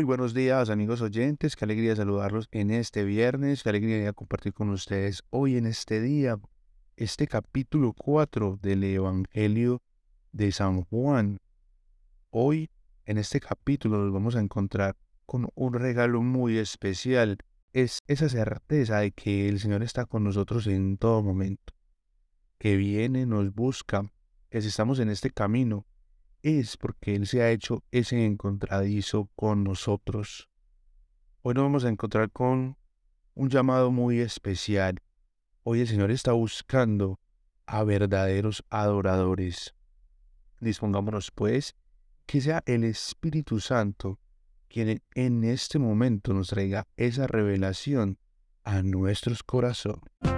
Muy buenos días amigos oyentes, qué alegría saludarlos en este viernes, qué alegría compartir con ustedes hoy en este día este capítulo 4 del Evangelio de San Juan. Hoy en este capítulo nos vamos a encontrar con un regalo muy especial, es esa certeza de que el Señor está con nosotros en todo momento, que viene, nos busca, que si estamos en este camino, es porque Él se ha hecho ese encontradizo con nosotros. Hoy nos vamos a encontrar con un llamado muy especial. Hoy el Señor está buscando a verdaderos adoradores. Dispongámonos pues que sea el Espíritu Santo quien en este momento nos traiga esa revelación a nuestros corazones.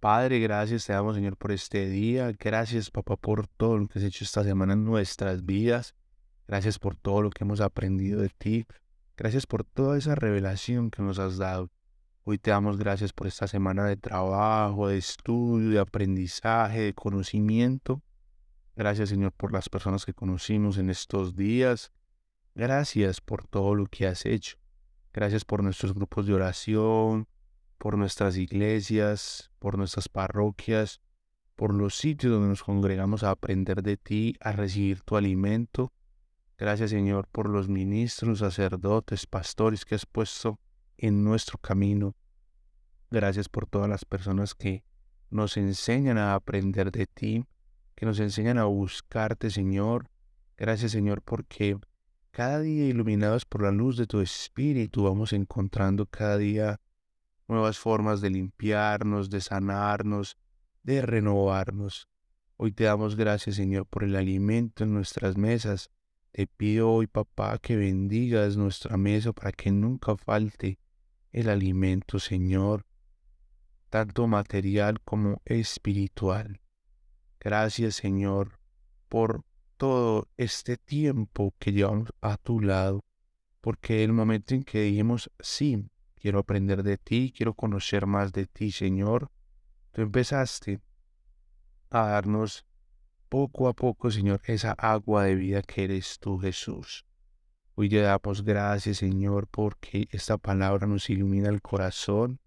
Padre, gracias te damos, Señor, por este día. Gracias, papá, por todo lo que has hecho esta semana en nuestras vidas. Gracias por todo lo que hemos aprendido de ti. Gracias por toda esa revelación que nos has dado. Hoy te damos gracias por esta semana de trabajo, de estudio, de aprendizaje, de conocimiento. Gracias, Señor, por las personas que conocimos en estos días. Gracias por todo lo que has hecho. Gracias por nuestros grupos de oración, por nuestras iglesias, por nuestras parroquias, por los sitios donde nos congregamos a aprender de ti, a recibir tu alimento. Gracias Señor por los ministros, sacerdotes, pastores que has puesto en nuestro camino. Gracias por todas las personas que nos enseñan a aprender de ti, que nos enseñan a buscarte Señor. Gracias Señor porque cada día iluminados por la luz de tu Espíritu vamos encontrando cada día nuevas formas de limpiarnos, de sanarnos, de renovarnos. Hoy te damos gracias, Señor, por el alimento en nuestras mesas. Te pido hoy, papá, que bendigas nuestra mesa para que nunca falte el alimento, Señor, tanto material como espiritual. Gracias, Señor, por todo este tiempo que llevamos a tu lado, porque el momento en que dijimos sí, quiero aprender de ti, quiero conocer más de ti, Señor. Tú empezaste a darnos poco a poco, Señor, esa agua de vida que eres tú, Jesús. Hoy te damos gracias, Señor, porque esta palabra nos ilumina el corazón,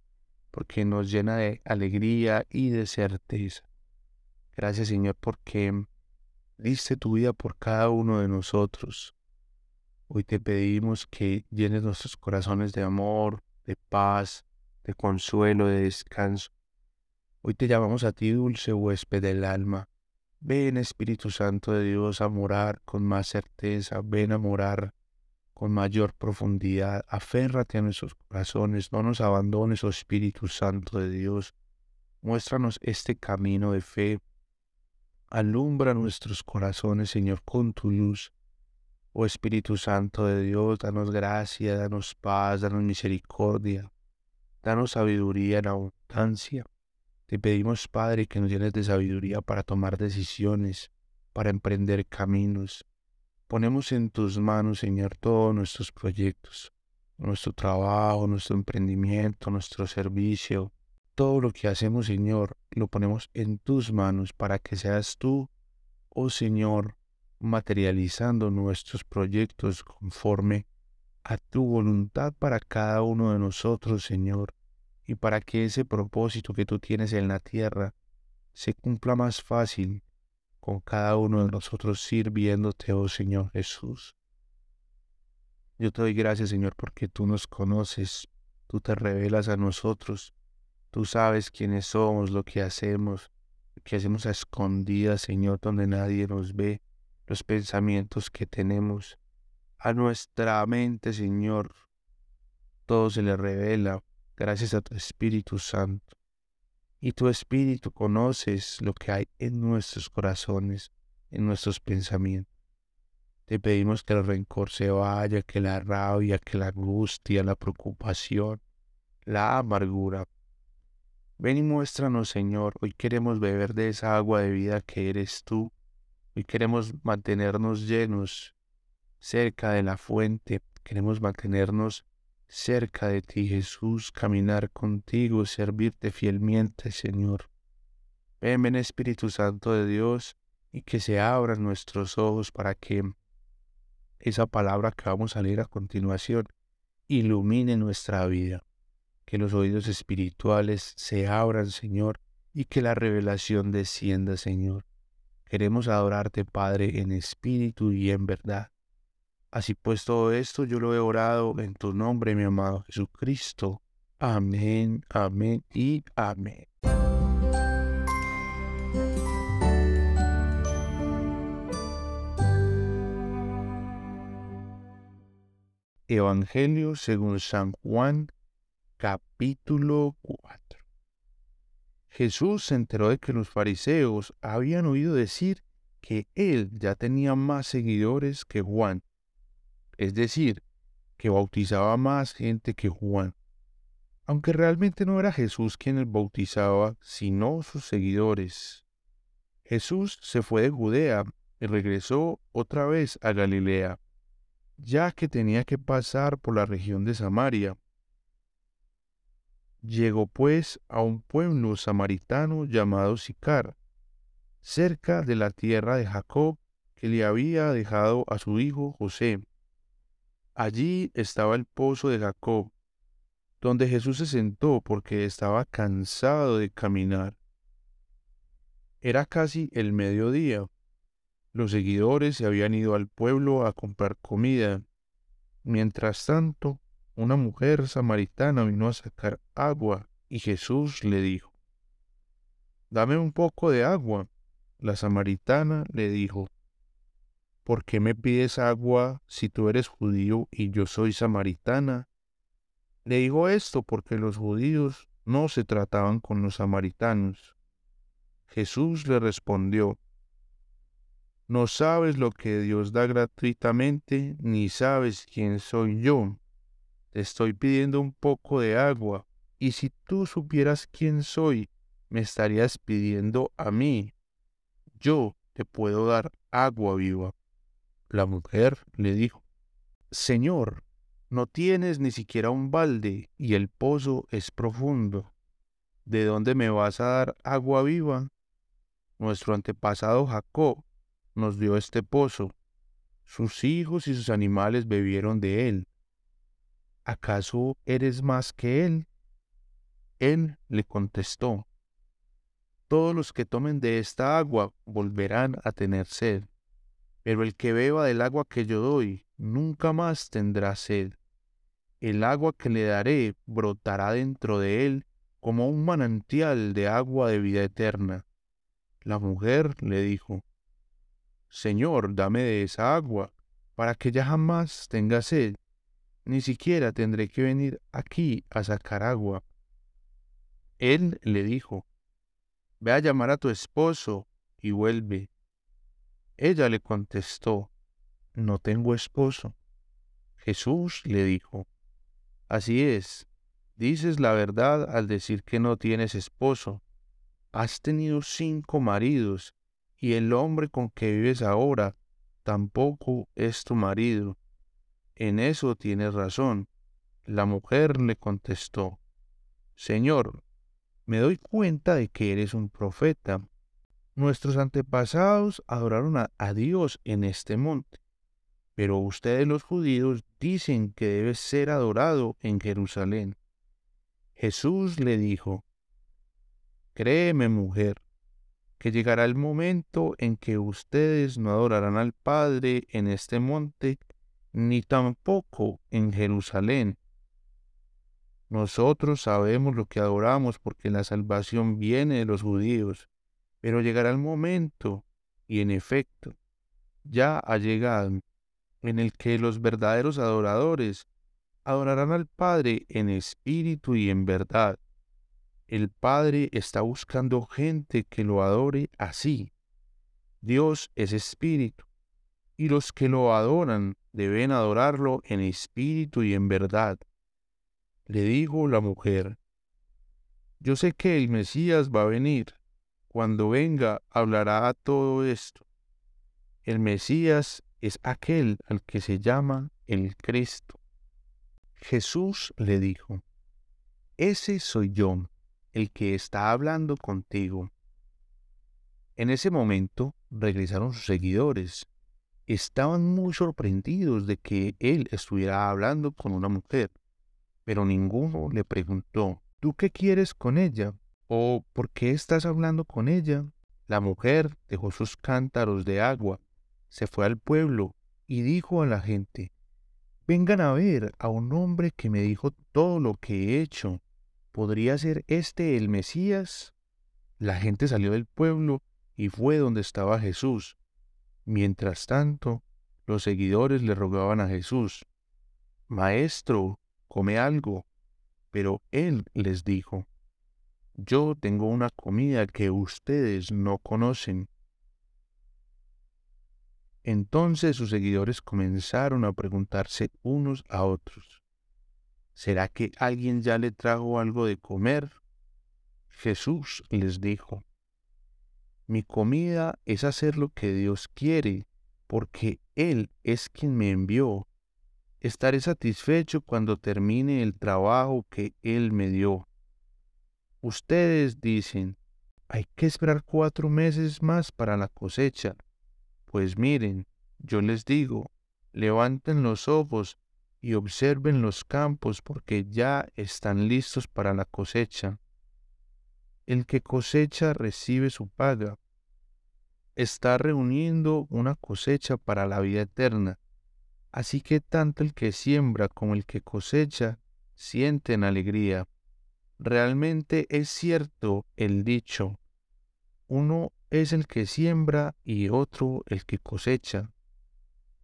porque nos llena de alegría y de certeza. Gracias, Señor, porque diste tu vida por cada uno de nosotros. Hoy te pedimos que llenes nuestros corazones de amor, de paz, de consuelo, de descanso. Hoy te llamamos a ti, dulce huésped del alma. Ven, Espíritu Santo de Dios, a morar con más certeza, ven a morar con mayor profundidad. Aférrate a nuestros corazones, no nos abandones, oh Espíritu Santo de Dios. Muéstranos este camino de fe. Alumbra nuestros corazones, Señor, con tu luz. Oh Espíritu Santo de Dios, danos gracia, danos paz, danos misericordia, danos sabiduría en abundancia. Te pedimos, Padre, que nos llenes de sabiduría para tomar decisiones, para emprender caminos. Ponemos en tus manos, Señor, todos nuestros proyectos, nuestro trabajo, nuestro emprendimiento, nuestro servicio. Todo lo que hacemos, Señor, lo ponemos en tus manos para que seas tú, oh Señor, materializando nuestros proyectos conforme a tu voluntad para cada uno de nosotros, Señor, y para que ese propósito que tú tienes en la tierra se cumpla más fácil con cada uno de nosotros sirviéndote, oh Señor Jesús. Yo te doy gracias, Señor, porque tú nos conoces, tú te revelas a nosotros, tú sabes quiénes somos, lo que hacemos, lo que hacemos a escondidas, Señor, donde nadie nos ve los pensamientos que tenemos a nuestra mente, Señor. Todo se le revela gracias a tu Espíritu Santo. Y tu Espíritu conoces lo que hay en nuestros corazones, en nuestros pensamientos. Te pedimos que el rencor se vaya, que la rabia, que la angustia, la preocupación, la amargura. Ven y muéstranos, Señor. Hoy queremos beber de esa agua de vida que eres tú Hoy queremos mantenernos llenos cerca de la fuente. Queremos mantenernos cerca de ti, Jesús, caminar contigo, servirte fielmente, Señor. Ven, ven Espíritu Santo de Dios, y que se abran nuestros ojos para que esa palabra que vamos a leer a continuación ilumine nuestra vida. Que los oídos espirituales se abran, Señor, y que la revelación descienda, Señor. Queremos adorarte, Padre, en espíritu y en verdad. Así pues todo esto yo lo he orado en tu nombre, mi amado Jesucristo. Amén, amén y amén. Evangelio según San Juan, capítulo 4. Jesús se enteró de que los fariseos habían oído decir que él ya tenía más seguidores que Juan, es decir, que bautizaba más gente que Juan, aunque realmente no era Jesús quien el bautizaba, sino sus seguidores. Jesús se fue de Judea y regresó otra vez a Galilea ya que tenía que pasar por la región de Samaria. Llegó pues a un pueblo samaritano llamado Sicar, cerca de la tierra de Jacob, que le había dejado a su hijo José. Allí estaba el pozo de Jacob, donde Jesús se sentó porque estaba cansado de caminar. Era casi el mediodía. Los seguidores se habían ido al pueblo a comprar comida. Mientras tanto, una mujer samaritana vino a sacar agua y Jesús le dijo, Dame un poco de agua. La samaritana le dijo, ¿por qué me pides agua si tú eres judío y yo soy samaritana? Le dijo esto porque los judíos no se trataban con los samaritanos. Jesús le respondió, no sabes lo que Dios da gratuitamente, ni sabes quién soy yo. Te estoy pidiendo un poco de agua, y si tú supieras quién soy, me estarías pidiendo a mí. Yo te puedo dar agua viva. La mujer le dijo, Señor, no tienes ni siquiera un balde y el pozo es profundo. ¿De dónde me vas a dar agua viva? Nuestro antepasado Jacob nos dio este pozo. Sus hijos y sus animales bebieron de él. ¿Acaso eres más que él? Él le contestó, Todos los que tomen de esta agua volverán a tener sed, pero el que beba del agua que yo doy nunca más tendrá sed. El agua que le daré brotará dentro de él como un manantial de agua de vida eterna. La mujer le dijo, Señor, dame de esa agua, para que ya jamás tenga sed, ni siquiera tendré que venir aquí a sacar agua. Él le dijo, Ve a llamar a tu esposo y vuelve. Ella le contestó, No tengo esposo. Jesús le dijo, Así es, dices la verdad al decir que no tienes esposo. Has tenido cinco maridos y el hombre con que vives ahora tampoco es tu marido. En eso tienes razón. La mujer le contestó, Señor, me doy cuenta de que eres un profeta. Nuestros antepasados adoraron a, a, Dios en este monte, pero ustedes los judíos dicen que debe ser adorado en Jerusalén. Jesús le dijo, Créeme, mujer, que llegará el momento en que ustedes no adorarán al Padre en este monte, ni tampoco en Jerusalén. Nosotros sabemos lo que adoramos porque la salvación viene de los judíos, pero llegará el momento, y en efecto, ya ha llegado, en el que los verdaderos adoradores adorarán al Padre en espíritu y en verdad el Padre está buscando gente que lo adore así. Dios es espíritu, y los que lo adoran deben adorarlo en espíritu y en verdad. Le dijo la mujer, yo sé que el Mesías va a venir. Cuando venga hablará todo esto. El Mesías es aquel al que se llama el Cristo. Jesús le dijo, ese soy yo el que está hablando contigo. En ese momento regresaron sus seguidores. Estaban muy sorprendidos de que él estuviera hablando con una mujer, pero ninguno le preguntó, ¿tú qué quieres con ella? ¿O por qué estás hablando con ella? La mujer dejó sus cántaros de agua, se fue al pueblo y dijo a la gente, vengan a ver a un hombre que me dijo todo lo que he hecho. ¿Podría ser este el Mesías? La gente salió del pueblo y fue donde estaba Jesús. Mientras tanto, los seguidores le rogaban a Jesús, Maestro, come algo. Pero él les dijo, Yo tengo una comida que ustedes no conocen. Entonces sus seguidores comenzaron a preguntarse unos a otros, ¿será que alguien ya le trajo algo de comer? Jesús les dijo, mi comida es hacer lo que Dios quiere, porque Él es quien me envió. Estaré satisfecho cuando termine el trabajo que Él me dio. Ustedes dicen, hay que esperar cuatro meses más para la cosecha. Pues miren, yo les digo, levanten los ojos y observen los campos porque ya están listos para la cosecha. El que cosecha recibe su paga. Está reuniendo una cosecha para la vida eterna. Así que tanto el que siembra como el que cosecha sienten alegría. Realmente es cierto el dicho, uno es el que siembra y otro el que cosecha.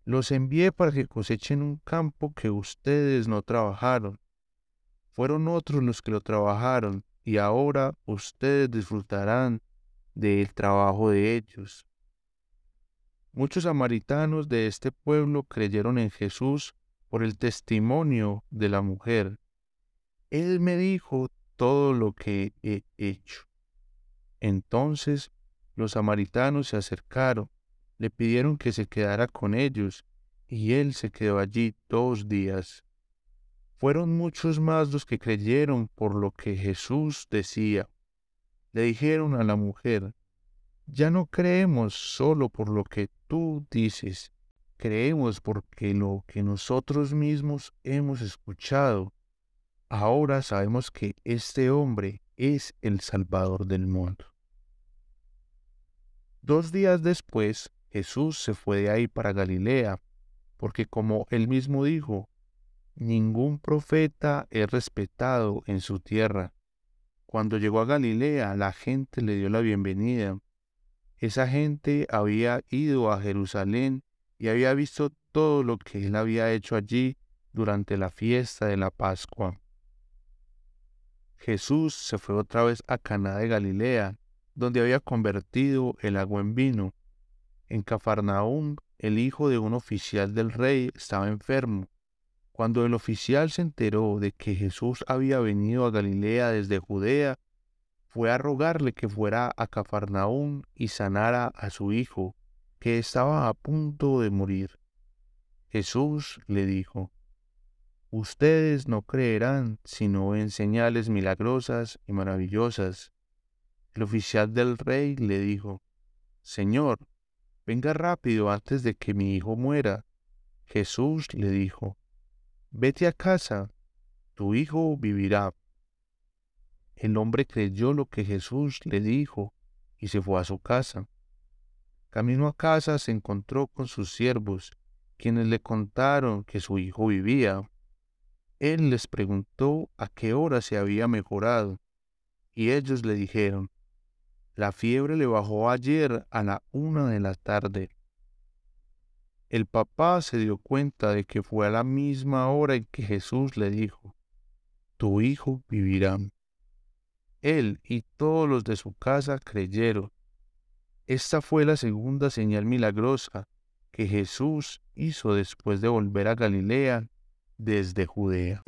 Los envié para que cosechen un campo que ustedes no trabajaron. Fueron otros los que lo trabajaron y ahora ustedes disfrutarán del trabajo de ellos. Muchos samaritanos de este pueblo creyeron en Jesús por el testimonio de la mujer. Él me dijo todo lo que he hecho. Entonces los samaritanos se acercaron, le pidieron que se quedara con ellos, y él se quedó allí dos días. Fueron muchos más los que creyeron por lo que Jesús decía. Le dijeron a la mujer, ya no creemos solo por lo que tú dices, creemos porque lo que nosotros mismos hemos escuchado. Ahora sabemos que este hombre es el Salvador del mundo. Dos días después, Jesús se fue de ahí para Galilea, porque como él mismo dijo, ningún profeta es respetado en su tierra. Cuando llegó a Galilea, la gente le dio la bienvenida. Esa gente había ido a Jerusalén y había visto todo lo que él había hecho allí durante la fiesta de la Pascua. Jesús se fue otra vez a Caná de Galilea donde había convertido el agua en vino. En Cafarnaúm, el hijo de un oficial del rey estaba enfermo. Cuando el oficial se enteró de que Jesús había venido a Galilea desde Judea, fue a rogarle que fuera a Cafarnaúm y sanara a su hijo, que estaba a punto de morir. Jesús le dijo, Ustedes no creerán si no ven señales milagrosas y maravillosas el oficial del rey le dijo, Señor, venga rápido antes de que mi hijo muera. Jesús le dijo, Vete a casa, tu hijo vivirá. El hombre creyó lo que Jesús le dijo y se fue a su casa. Camino a casa se encontró con sus siervos, quienes le contaron que su hijo vivía. Él les preguntó a qué hora se había mejorado, y ellos le dijeron, la fiebre le bajó ayer a la una de la tarde. El papá se dio cuenta de que fue a la misma hora en que Jesús le dijo, Tu hijo vivirá. Él y todos los de su casa creyeron. Esta fue la segunda señal milagrosa que Jesús hizo después de volver a Galilea desde Judea.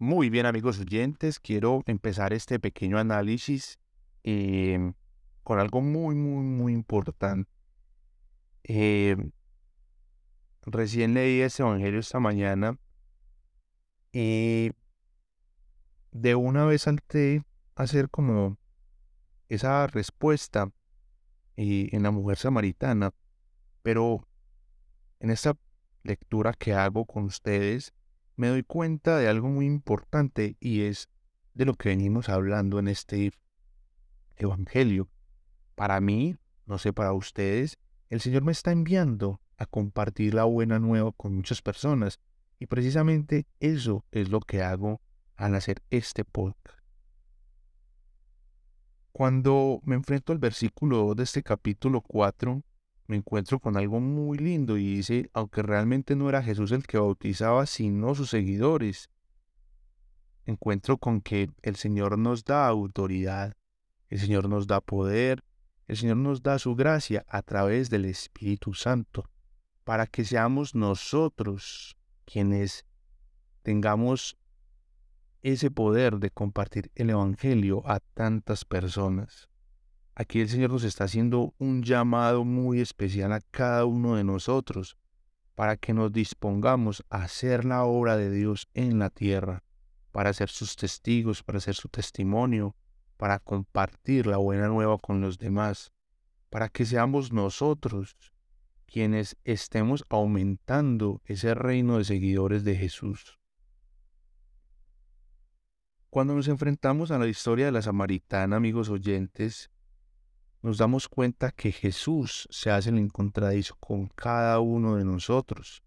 Muy bien amigos oyentes, quiero empezar este pequeño análisis em, con algo muy, muy, muy importante. Em, recién leí ese Evangelio esta mañana y de una vez salté a hacer como esa respuesta eh, en la mujer samaritana, pero en esta lectura que hago con ustedes, me doy cuenta de algo muy importante y es de lo que venimos hablando en este Evangelio. Para mí, no sé para ustedes, el Señor me está enviando a compartir la buena nueva con muchas personas y precisamente eso es lo que hago al hacer este podcast. Cuando me enfrento al versículo 2 de este capítulo 4, me encuentro con algo muy lindo y dice, aunque realmente no era Jesús el que bautizaba, sino sus seguidores, encuentro con que el Señor nos da autoridad, el Señor nos da poder, el Señor nos da su gracia a través del Espíritu Santo, para que seamos nosotros quienes tengamos ese poder de compartir el Evangelio a tantas personas. Aquí el Señor nos está haciendo un llamado muy especial a cada uno de nosotros para que nos dispongamos a hacer la obra de Dios en la tierra, para ser sus testigos, para ser su testimonio, para compartir la buena nueva con los demás, para que seamos nosotros quienes estemos aumentando ese reino de seguidores de Jesús. Cuando nos enfrentamos a la historia de la samaritana, amigos oyentes, nos damos cuenta que Jesús se hace el encontradizo con cada uno de nosotros.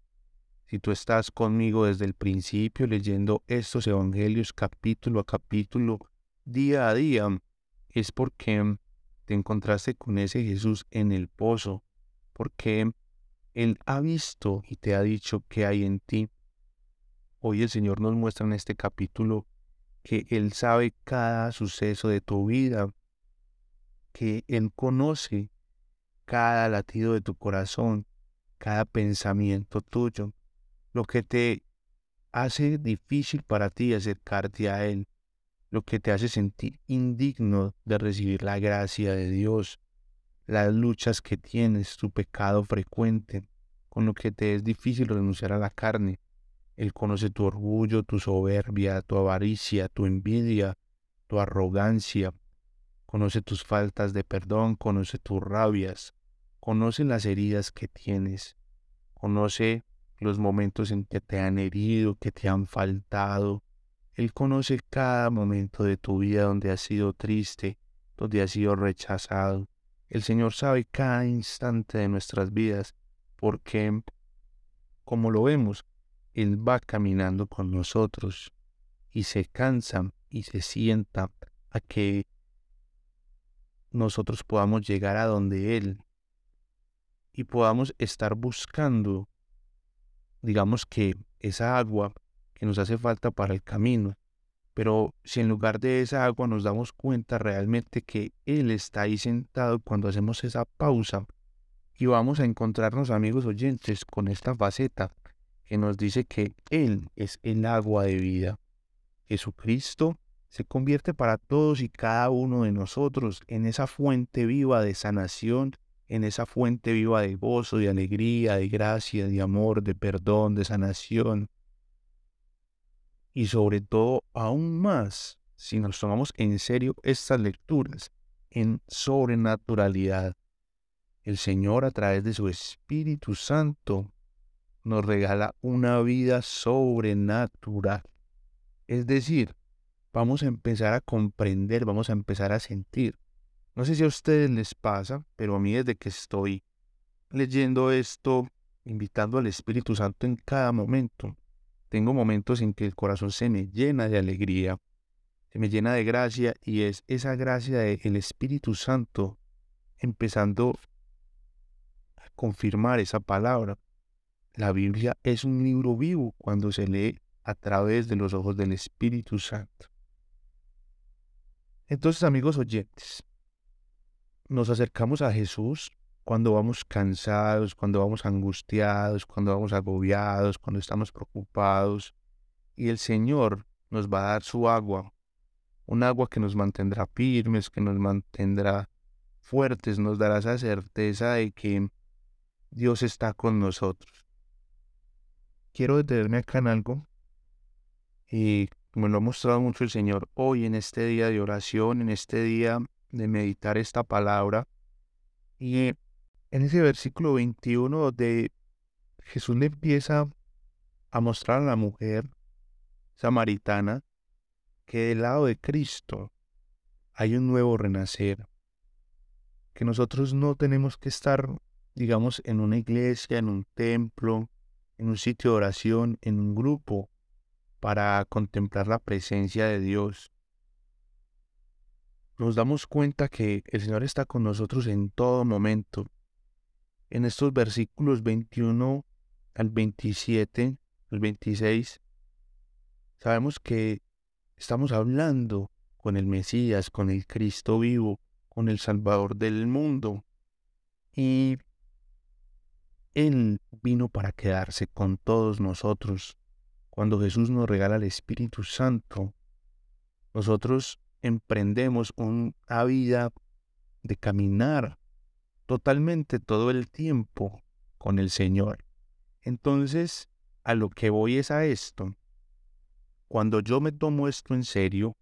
Si tú estás conmigo desde el principio leyendo estos evangelios capítulo a capítulo, día a día, es porque te encontraste con ese Jesús en el pozo, porque Él ha visto y te ha dicho que hay en ti. Hoy el Señor nos muestra en este capítulo que Él sabe cada suceso de tu vida, que Él conoce cada latido de tu corazón, cada pensamiento tuyo, lo que te hace difícil para ti acercarte a Él, lo que te hace sentir indigno de recibir la gracia de Dios, las luchas que tienes, tu pecado frecuente, con lo que te es difícil renunciar a la carne. Él conoce tu orgullo, tu soberbia, tu avaricia, tu envidia, tu arrogancia, conoce tus faltas de perdón, conoce tus rabias, conoce las heridas que tienes, conoce los momentos en que te han herido, que te han faltado. Él conoce cada momento de tu vida donde has sido triste, donde has sido rechazado. El Señor sabe cada instante de nuestras vidas porque, como lo vemos, Él va caminando con nosotros y se cansa y se sienta a que nosotros podamos llegar a donde Él y podamos estar buscando, digamos que esa agua que nos hace falta para el camino. Pero si en lugar de esa agua nos damos cuenta realmente que Él está ahí sentado cuando hacemos esa pausa y vamos a encontrarnos amigos oyentes con esta faceta que nos dice que Él es el agua de vida. Jesucristo se convierte para todos y cada uno de nosotros en esa fuente viva de sanación, en esa fuente viva de gozo, de alegría, de gracia, de amor, de perdón, de sanación. Y sobre todo, aún más, si nos tomamos en serio estas lecturas, en sobrenaturalidad. El Señor a través de su Espíritu Santo nos regala una vida sobrenatural. Es decir, vamos a empezar a comprender, vamos a empezar a sentir. No sé si a ustedes les pasa, pero a mí desde que estoy leyendo esto, invitando al Espíritu Santo en cada momento, tengo momentos en que el corazón se me llena de alegría, se me llena de gracia y es esa gracia del Espíritu Santo empezando a confirmar esa palabra. La Biblia es un libro vivo cuando se lee a través de los ojos del Espíritu Santo. Entonces, amigos oyentes, nos acercamos a Jesús cuando vamos cansados, cuando vamos angustiados, cuando vamos agobiados, cuando estamos preocupados. Y el Señor nos va a dar su agua, un agua que nos mantendrá firmes, que nos mantendrá fuertes, nos dará esa certeza de que Dios está con nosotros. Quiero detenerme acá en algo y como lo ha mostrado mucho el Señor hoy en este día de oración, en este día de meditar esta palabra. Y en ese versículo 21 donde Jesús le empieza a mostrar a la mujer samaritana que del lado de Cristo hay un nuevo renacer, que nosotros no tenemos que estar, digamos, en una iglesia, en un templo, en un sitio de oración, en un grupo, para contemplar la presencia de Dios. Nos damos cuenta que el Señor está con nosotros en todo momento. En estos versículos 21 al 27, al 26, sabemos que estamos hablando con el Mesías, con el Cristo vivo, con el Salvador del mundo. Y Él vino para quedarse con todos nosotros. Cuando Jesús nos regala el Espíritu Santo, nosotros emprendemos una vida de caminar totalmente todo el tiempo con el Señor. Entonces, a lo que voy es a esto. Cuando yo me tomo esto en serio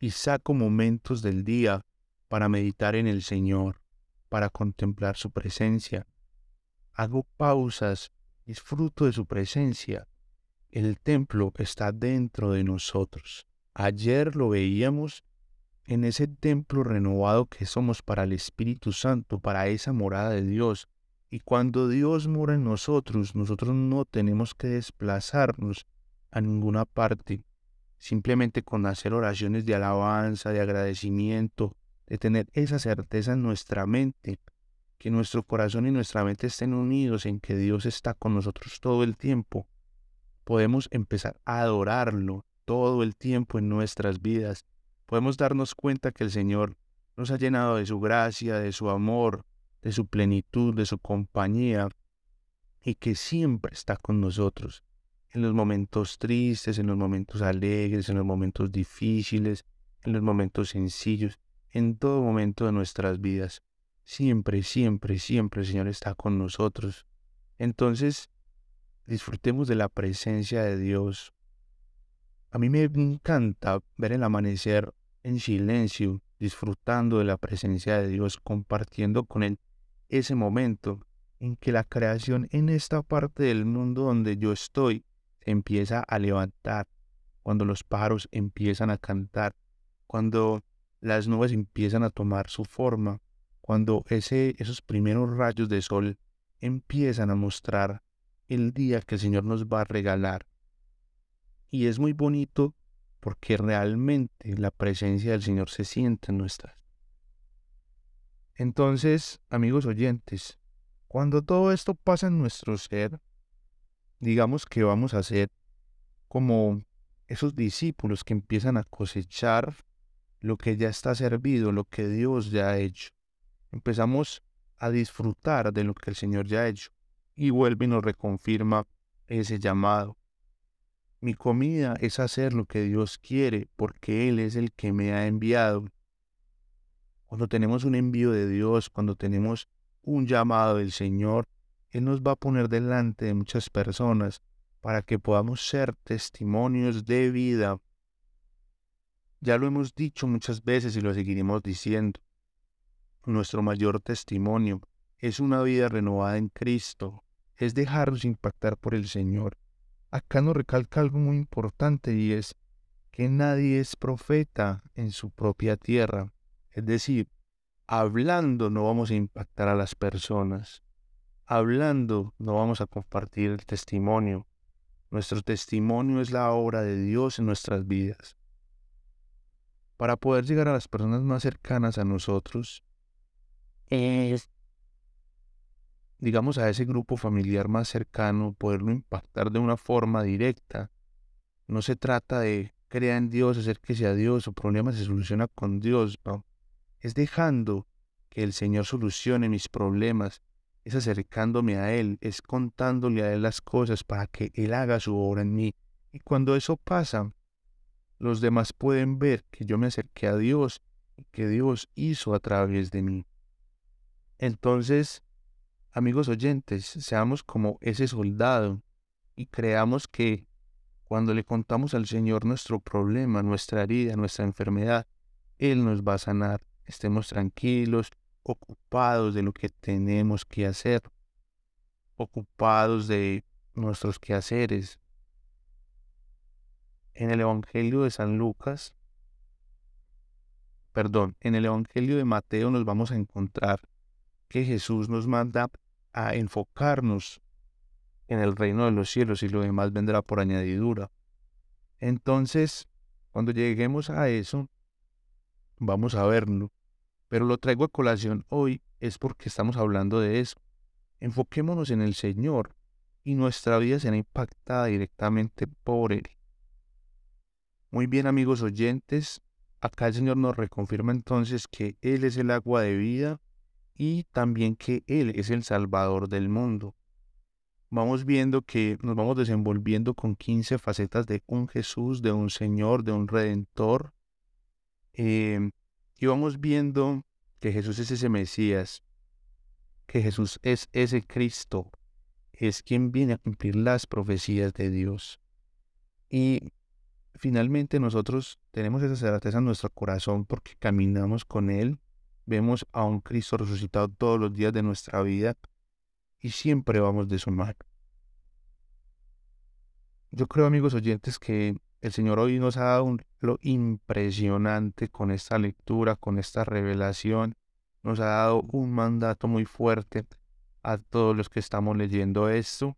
y saco momentos del día para meditar en el Señor, para contemplar su presencia, hago pausas, disfruto de su presencia, el templo está dentro de nosotros. Ayer lo veíamos en ese templo renovado que somos para el Espíritu Santo, para esa morada de Dios. Y cuando Dios mora en nosotros, nosotros no tenemos que desplazarnos a ninguna parte. Simplemente con hacer oraciones de alabanza, de agradecimiento, de tener esa certeza en nuestra mente, que nuestro corazón y nuestra mente estén unidos en que Dios está con nosotros todo el tiempo podemos empezar a adorarlo todo el tiempo en nuestras vidas. Podemos darnos cuenta que el Señor nos ha llenado de su gracia, de su amor, de su plenitud, de su compañía, y que siempre está con nosotros, en los momentos tristes, en los momentos alegres, en los momentos difíciles, en los momentos sencillos, en todo momento de nuestras vidas. Siempre, siempre, siempre el Señor está con nosotros. Entonces, disfrutemos de la presencia de Dios. A mí me encanta ver el amanecer en silencio, disfrutando de la presencia de Dios, compartiendo con Él ese momento en que la creación en esta parte del mundo donde yo estoy empieza a levantar, cuando los pájaros empiezan a cantar, cuando las nubes empiezan a tomar su forma, cuando ese, esos primeros rayos de sol empiezan a mostrar el día que el Señor nos va a regalar. Y es muy bonito porque realmente la presencia del Señor se siente en nuestras. Entonces, amigos oyentes, cuando todo esto pasa en nuestro ser, digamos que vamos a ser como esos discípulos que empiezan a cosechar lo que ya está servido, lo que Dios ya ha hecho. Empezamos a disfrutar de lo que el Señor ya ha hecho y vuelve y nos reconfirma ese llamado. Mi comida es hacer lo que Dios quiere porque Él es el que me ha enviado. Cuando tenemos un envío de Dios, cuando tenemos un llamado del Señor, Él nos va a poner delante de muchas personas para que podamos ser testimonios de vida. Ya lo hemos dicho muchas veces y lo seguiremos diciendo. Nuestro mayor testimonio es una vida renovada en Cristo, es dejarnos impactar por el Señor. Acá nos recalca algo muy importante y es que nadie es profeta en su propia tierra. Es decir, hablando no vamos a impactar a las personas. Hablando no vamos a compartir el testimonio. Nuestro testimonio es la obra de Dios en nuestras vidas. Para poder llegar a las personas más cercanas a nosotros, es digamos, a ese grupo familiar más cercano, poderlo impactar de una forma directa. No se trata de crear en Dios, acérquese a Dios, su problema se soluciona con Dios, no. Es dejando que el Señor solucione mis problemas, es acercándome a Él, es contándole a Él las cosas para que Él haga su obra en mí. Y cuando eso pasa, los demás pueden ver que yo me acerqué a Dios y que Dios hizo a través de mí. Entonces, Amigos oyentes, seamos como ese soldado y creamos que Cuando le contamos al Señor nuestro problema, nuestra herida, nuestra enfermedad, Él nos va a sanar. Estemos tranquilos, ocupados de lo que tenemos que hacer, ocupados de nuestros quehaceres. En el Evangelio de San Lucas, perdón, en el Evangelio de Mateo nos vamos a encontrar que Jesús nos manda a enfocarnos en el reino de los cielos y lo demás vendrá por añadidura. Entonces, cuando lleguemos a eso, vamos a verlo. Pero lo traigo a colación hoy es porque estamos hablando de eso. Enfoquémonos en el Señor y nuestra vida será impactada directamente por Él. Muy bien amigos oyentes, acá el Señor nos reconfirma entonces que Él es el agua de vida y también que Él es el Salvador del mundo. Vamos viendo que nos vamos desenvolviendo con 15 facetas de un Jesús, de un Señor, de un Redentor. Em, y vamos viendo que Jesús es ese Mesías, que Jesús es ese Cristo, es quien viene a cumplir las profecías de Dios. Y finalmente nosotros tenemos esa certeza en nuestro corazón porque caminamos con Él, vemos a un Cristo resucitado todos los días de nuestra vida y siempre vamos de su mano. Yo creo, amigos oyentes, que el Señor hoy nos ha dado lo impresionante con esta lectura, con esta revelación. Nos ha dado un mandato muy fuerte a todos los que estamos leyendo esto,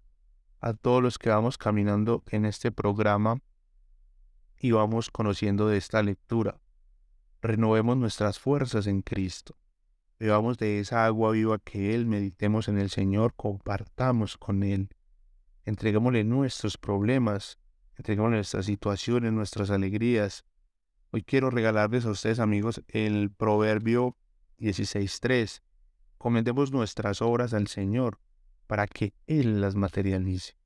a todos los que vamos caminando en este programa y vamos conociendo de esta lectura renovemos nuestras fuerzas en Cristo. Bebamos de esa agua viva que Él, meditemos en el Señor, compartamos con Él. Entreguémosle nuestros problemas, entreguémosle nuestras situaciones, nuestras alegrías. Hoy quiero regalarles a ustedes, amigos, el Proverbio 16.3. Comendemos nuestras obras al Señor para que Él las materialice.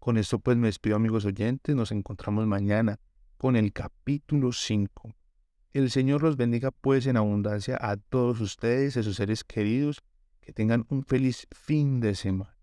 Con esto pues me despido amigos oyentes, nos encontramos mañana con el capítulo 5. El Señor los bendiga pues en abundancia a todos ustedes, a sus seres queridos, que tengan un feliz fin de semana.